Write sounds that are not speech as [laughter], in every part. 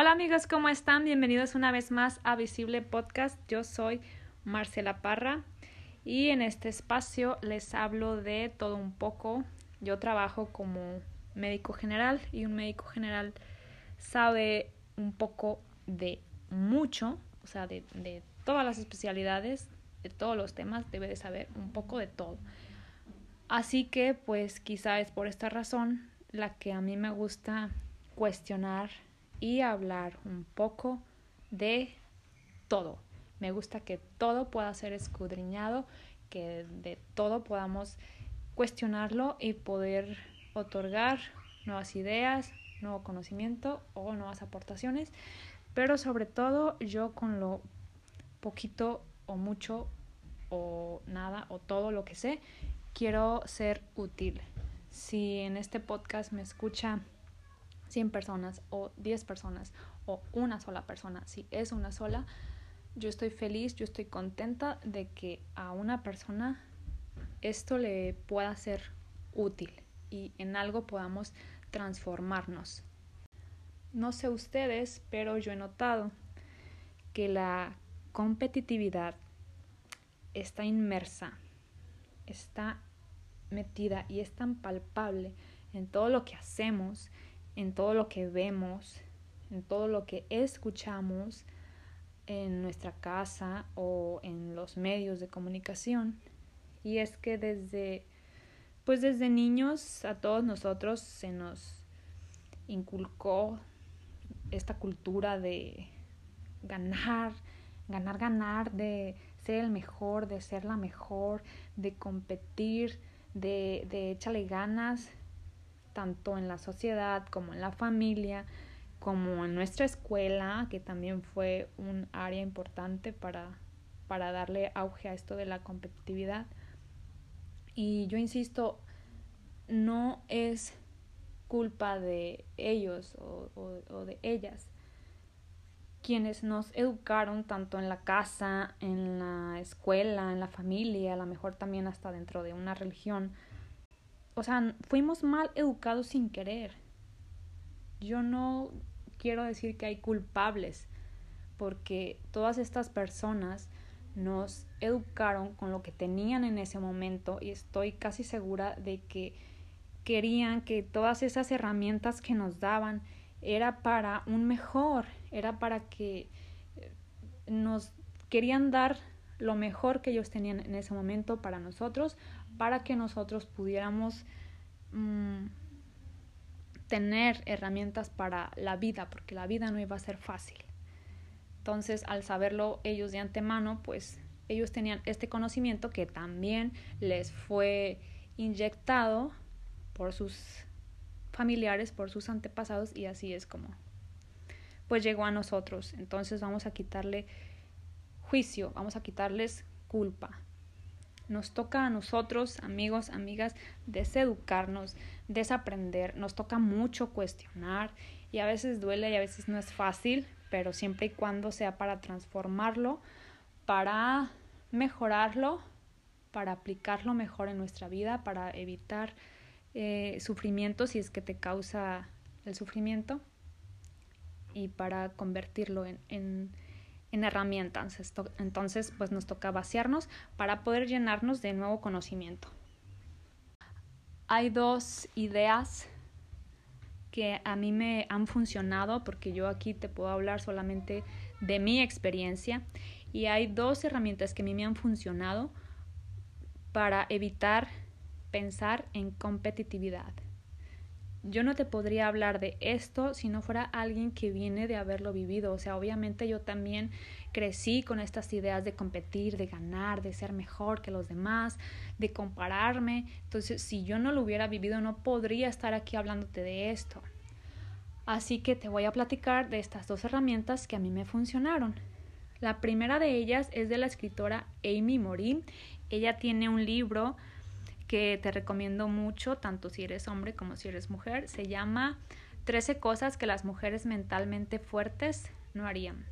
Hola amigos, ¿cómo están? Bienvenidos una vez más a Visible Podcast. Yo soy Marcela Parra y en este espacio les hablo de todo un poco. Yo trabajo como médico general y un médico general sabe un poco de mucho, o sea, de, todas las especialidades, de todos los temas, debe de saber un poco de todo. Así que pues quizá es por esta razón la que a mí me gusta cuestionar y hablar un poco de todo. Me gusta que todo pueda ser escudriñado, que de todo podamos cuestionarlo y poder otorgar nuevas ideas, nuevo conocimiento o nuevas aportaciones, pero sobre todo yo con lo poquito o mucho o nada o todo lo que sé, quiero ser útil. Si en este podcast me escucha 100 personas o 10 personas o una sola persona, si es una sola, yo estoy feliz, yo estoy contenta de que a una persona esto le pueda ser útil y en algo podamos transformarnos. No sé ustedes, pero yo he notado que la competitividad está inmersa, está metida y es tan palpable en todo lo que hacemos, en todo lo que vemos, en todo lo que escuchamos en nuestra casa o en los medios de comunicación. Y es que desde pues desde niños a todos nosotros se nos inculcó esta cultura de ganar, ganar, ganar, de ser el mejor, de ser la mejor, de competir, de, de échale ganas, tanto en la sociedad como en la familia, como en nuestra escuela, que también fue un área importante para, para darle auge a esto de la competitividad. Y yo insisto, no es culpa de ellos o, o, de ellas quienes nos educaron tanto en la casa, en la escuela, en la familia, a lo mejor también hasta dentro de una religión. O sea, fuimos mal educados sin querer. Yo no quiero decir que hay culpables, porque todas estas personas nos educaron con lo que tenían en ese momento y estoy casi segura de que querían que todas esas herramientas que nos daban era para un mejor, era para que eh, nos querían dar lo mejor que ellos tenían en ese momento para nosotros, para que nosotros pudiéramos mmm, tener herramientas para la vida, porque la vida no iba a ser fácil. Entonces, al saberlo ellos de antemano, pues ellos tenían este conocimiento que también les fue inyectado por sus familiares, por sus antepasados y así es como pues llegó a nosotros. Entonces vamos a quitarle juicio, vamos a quitarles culpa. Nos toca a nosotros, amigos, amigas, deseducarnos, desaprender, nos toca mucho cuestionar y a veces duele y a veces no es fácil, pero siempre y cuando sea para transformarlo, para mejorarlo, para aplicarlo mejor en nuestra vida, para evitar eh, sufrimiento si es que te causa el sufrimiento y para convertirlo en, en, en herramientas. Entonces, pues nos toca vaciarnos para poder llenarnos de nuevo conocimiento. Hay dos ideas que a mí me han funcionado porque yo aquí te puedo hablar solamente de mi experiencia y hay dos herramientas que a mí me han funcionado para evitar pensar en competitividad. Yo no te podría hablar de esto si no fuera alguien que viene de haberlo vivido. O sea, obviamente yo también crecí con estas ideas de competir, de ganar, de ser mejor que los demás, de compararme. Entonces, si yo no lo hubiera vivido, no podría estar aquí hablándote de esto. Así que te voy a platicar de estas dos herramientas que a mí me funcionaron. La primera de ellas es de la escritora Amy Morin. Ella tiene un libro que te recomiendo mucho, tanto si eres hombre como si eres mujer. Se llama 13 cosas que las mujeres mentalmente fuertes no harían.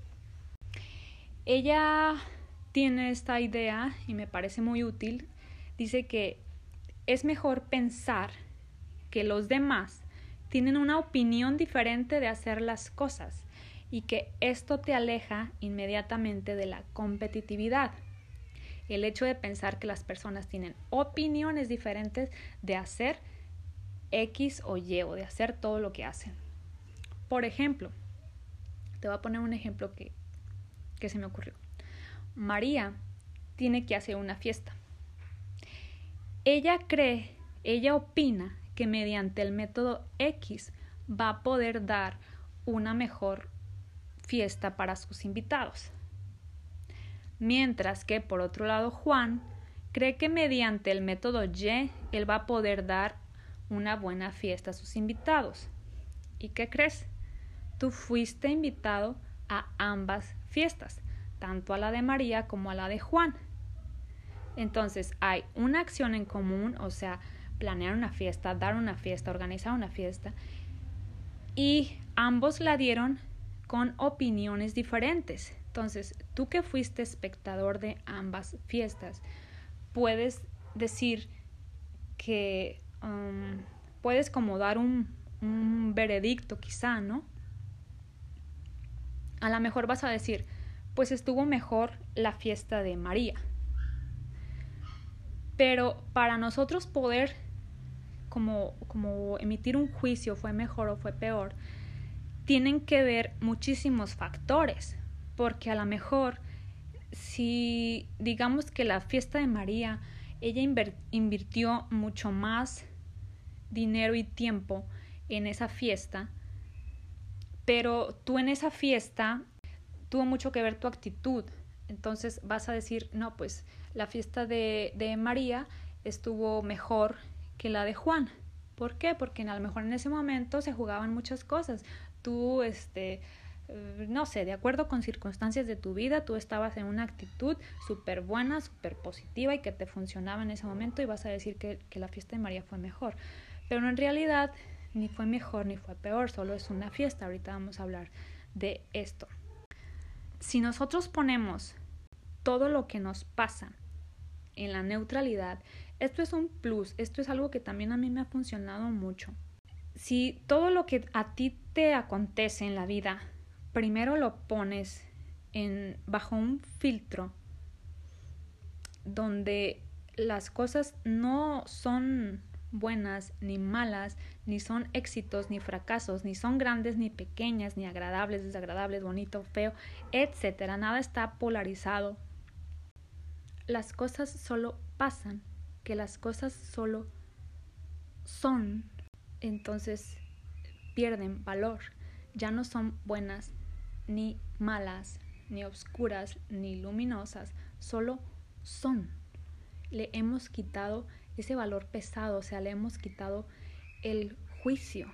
Ella tiene esta idea y me parece muy útil. Dice que es mejor pensar que los demás tienen una opinión diferente de hacer las cosas y que esto te aleja inmediatamente de la competitividad. El hecho de pensar que las personas tienen opiniones diferentes de hacer X o Y o de hacer todo lo que hacen. Por ejemplo, te voy a poner un ejemplo que, que se me ocurrió. María tiene que hacer una fiesta. Ella cree, ella opina que mediante el método X va a poder dar una mejor fiesta para sus invitados. Mientras que, por otro lado, Juan cree que mediante el método Y él va a poder dar una buena fiesta a sus invitados. ¿Y qué crees? Tú fuiste invitado a ambas fiestas, tanto a la de María como a la de Juan. Entonces hay una acción en común, o sea, planear una fiesta, dar una fiesta, organizar una fiesta, y ambos la dieron con opiniones diferentes. Entonces, tú que fuiste espectador de ambas fiestas, puedes decir que um, puedes como dar un, veredicto quizá, ¿no? A lo mejor vas a decir, pues estuvo mejor la fiesta de María. Pero para nosotros poder como, como emitir un juicio, fue mejor o fue peor, tienen que ver muchísimos factores, porque a lo mejor si digamos que la fiesta de María, ella invirtió mucho más dinero y tiempo en esa fiesta, pero tú en esa fiesta tuvo mucho que ver tu actitud. Entonces vas a decir, no, pues la fiesta de, de María estuvo mejor que la de Juan. ¿Por qué? Porque a lo mejor en ese momento se jugaban muchas cosas tú, este, no sé, de acuerdo con circunstancias de tu vida, tú estabas en una actitud súper buena, súper positiva y que te funcionaba en ese momento y vas a decir que, que la fiesta de María fue mejor. Pero en realidad ni fue mejor ni fue peor, solo es una fiesta. Ahorita vamos a hablar de esto. Si nosotros ponemos todo lo que nos pasa en la neutralidad, esto es un plus, esto es algo que también a mí me ha funcionado mucho si todo lo que a ti te acontece en la vida, primero lo pones en, bajo un filtro donde las cosas no son buenas ni malas, ni son éxitos ni fracasos, ni son grandes ni pequeñas, ni agradables, desagradables, bonito, feo, etcétera. Nada está polarizado. Las cosas solo pasan, que las cosas solo son entonces pierden valor. Ya no son buenas ni malas, ni oscuras, ni luminosas, solo son. Le hemos quitado ese valor pesado, o sea, le hemos quitado el juicio.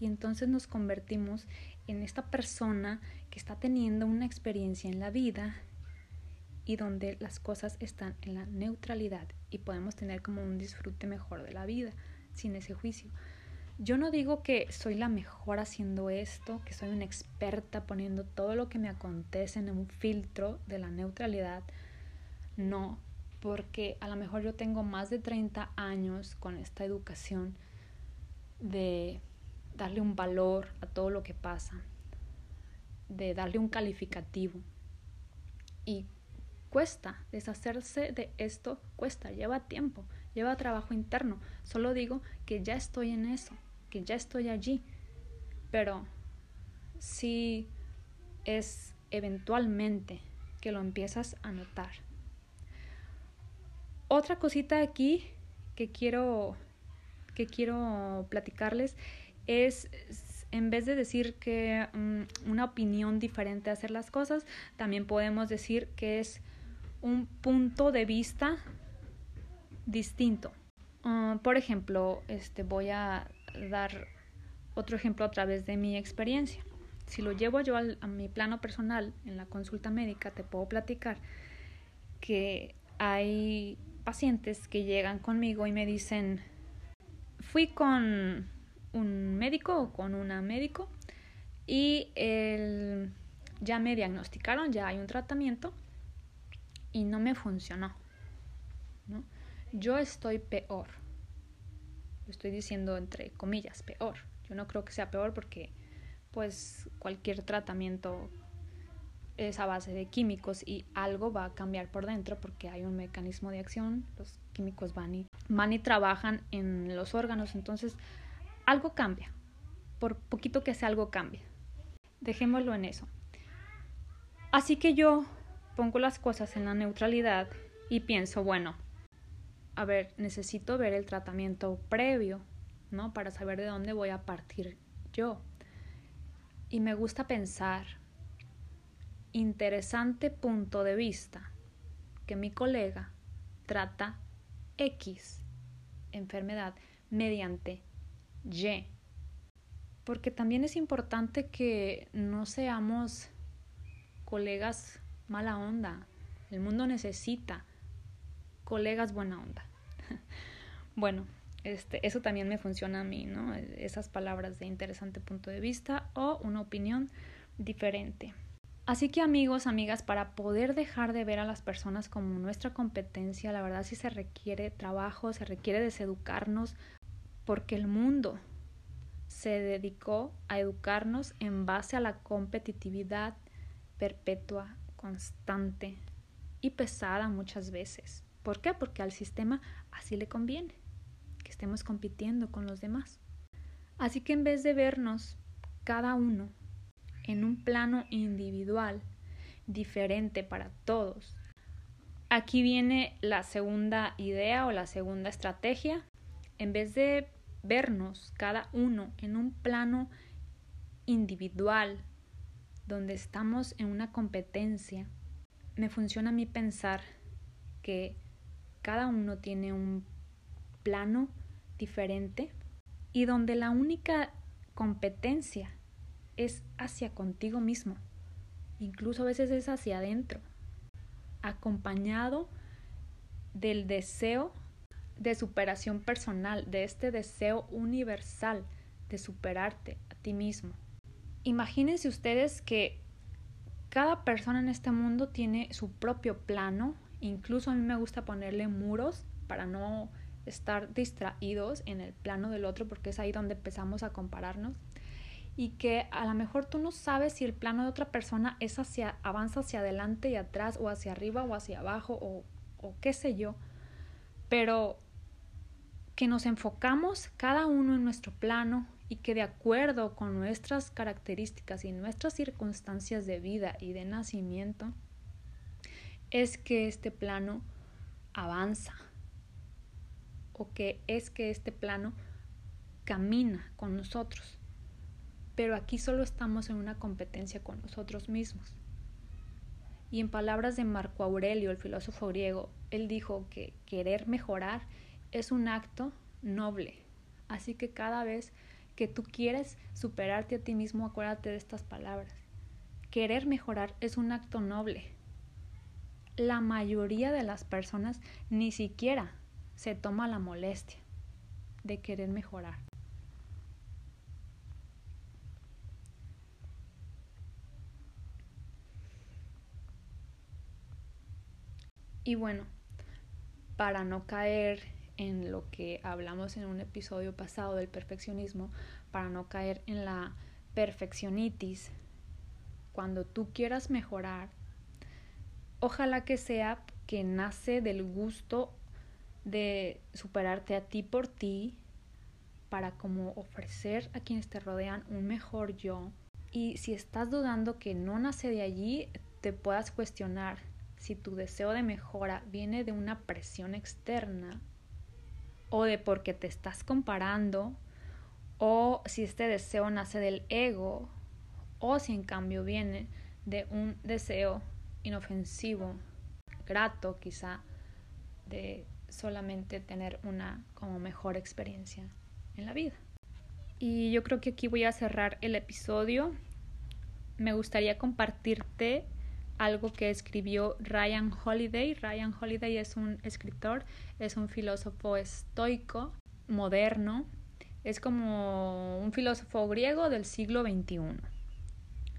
Y entonces nos convertimos en esta persona que está teniendo una experiencia en la vida y donde las cosas están en la neutralidad y podemos tener como un disfrute mejor de la vida sin ese juicio. Yo no digo que soy la mejor haciendo esto, que soy una experta poniendo todo lo que me acontece en un filtro de la neutralidad. No, porque a lo mejor yo tengo más de 30 años con esta educación de darle un valor a todo lo que pasa, de darle un calificativo. Y cuesta deshacerse de esto, cuesta, lleva tiempo lleva trabajo interno. Solo digo que ya estoy en eso, ya estoy allí. Pero si es eventualmente que lo empiezas a notar. Otra cosita aquí que quiero que quiero platicarles es en vez de decir que mm, una opinión diferente hacer las cosas, también podemos decir que es un punto de vista distinto. Ah, por ejemplo, este, voy a dar otro ejemplo a través de mi experiencia. Si lo llevo yo a mi plano personal en la consulta médica, te puedo platicar que hay pacientes que llegan conmigo y me dicen, fui con un médico o con una médico y ya me diagnosticaron, ya hay un tratamiento y no me funcionó. ¿no? Yo estoy peor. Lo estoy diciendo entre comillas, peor. Yo no creo que sea peor porque pues cualquier tratamiento es a base de químicos y algo va a cambiar por dentro porque hay un mecanismo de acción, los químicos van y, van y trabajan en los órganos, entonces algo cambia, por poquito que sea algo cambia. Dejémoslo en eso. Así que yo pongo las cosas en la neutralidad y pienso, bueno, a ver, necesito ver el tratamiento previo, ¿no? Para saber de dónde voy a partir yo. Y me gusta pensar, interesante punto de vista, que mi colega trata X enfermedad mediante Y. Porque también es importante que no seamos colegas mala onda. El mundo necesita colegas buena onda. [laughs] bueno, este, eso también me funciona a mí, ¿no? Esas palabras de interesante punto de vista o una opinión diferente. Así que amigos, amigas, para poder dejar de ver a las personas como nuestra competencia, la verdad sí se requiere trabajo, se requiere deseducarnos, porque el mundo se dedicó a educarnos en base a la competitividad perpetua, constante y pesada muchas veces. ¿Por qué? Porque al sistema así le conviene, que estemos compitiendo con los demás. Así que en vez de vernos cada uno en un plano individual, diferente para todos, aquí viene la segunda idea o la segunda estrategia. En vez de vernos cada uno en un plano individual, donde estamos en una competencia, me funciona a mí pensar que cada uno tiene un plano diferente y donde la única competencia es hacia contigo mismo, incluso a veces es hacia adentro, acompañado del deseo de superación personal, de este deseo universal de superarte a ti mismo. Imagínense ustedes que cada persona en este mundo tiene su propio plano, incluso a mí me gusta ponerle muros para no estar distraídos en el plano del otro porque es ahí donde empezamos a compararnos. Y que a lo mejor tú no sabes si el plano de otra persona es hacia avanza hacia adelante y atrás o hacia arriba o hacia abajo o, o qué sé yo, pero que nos enfocamos cada uno en nuestro plano y que de acuerdo con nuestras características y nuestras circunstancias de vida y de nacimiento, es que este plano avanza o que es que este plano camina con nosotros. Pero aquí solo estamos en una competencia con nosotros mismos. Y en palabras de Marco Aurelio, el filósofo griego, él dijo que querer mejorar es un acto noble. Así que cada vez que tú quieres superarte a ti mismo, acuérdate de estas palabras. Querer mejorar es un acto noble. La mayoría de las personas ni siquiera se toma la molestia de querer mejorar. Y bueno, para no caer en lo que hablamos en un episodio pasado del perfeccionismo, para no caer en la perfeccionitis. Cuando tú quieras mejorar, ojalá que sea que nace del gusto de superarte a ti por ti, para como ofrecer a quienes te rodean un mejor yo. Y si estás dudando que no nace de allí, te puedas cuestionar si tu deseo de mejora viene de una presión externa o de porque te estás comparando, o si este deseo nace del ego, o si en cambio viene de un deseo inofensivo, grato quizá, de solamente tener una como mejor experiencia en la vida. Y yo creo que aquí voy a cerrar el episodio. Me gustaría compartirte algo que escribió Ryan Holiday. Ryan Holiday es un escritor, es un filósofo estoico, moderno, es como un filósofo griego del siglo XXI.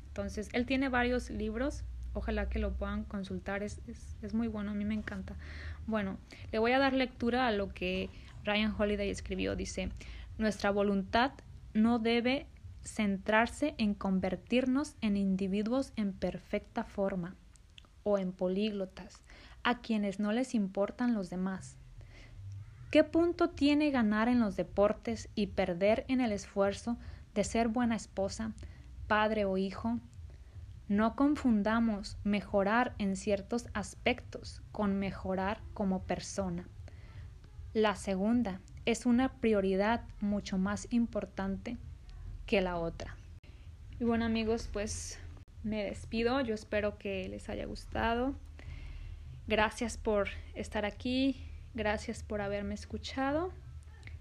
Entonces, él tiene varios libros, ojalá que lo puedan consultar, es, es, muy bueno, a mí me encanta. Bueno, le voy a dar lectura a lo que Ryan Holiday escribió. Dice, nuestra voluntad no debe centrarse en convertirnos en individuos en perfecta forma o en políglotas, a quienes no les importan los demás. ¿Qué punto tiene ganar en los deportes y perder en el esfuerzo de ser buena esposa, padre o hijo? No confundamos mejorar en ciertos aspectos con mejorar como persona. La segunda es una prioridad mucho más importante que la otra. Y bueno amigos, pues me despido. Yo espero que les haya gustado. Gracias por estar aquí. Gracias por haberme escuchado.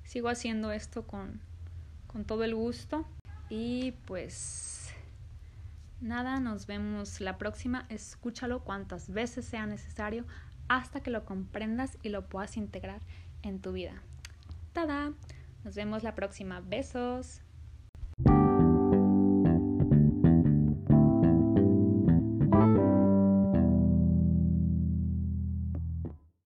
Sigo haciendo esto con, con todo el gusto. Y pues nada, nos vemos la próxima. Escúchalo cuantas veces sea necesario hasta que lo comprendas y lo puedas integrar en tu vida. ¡Tada! Nos vemos la próxima. Besos.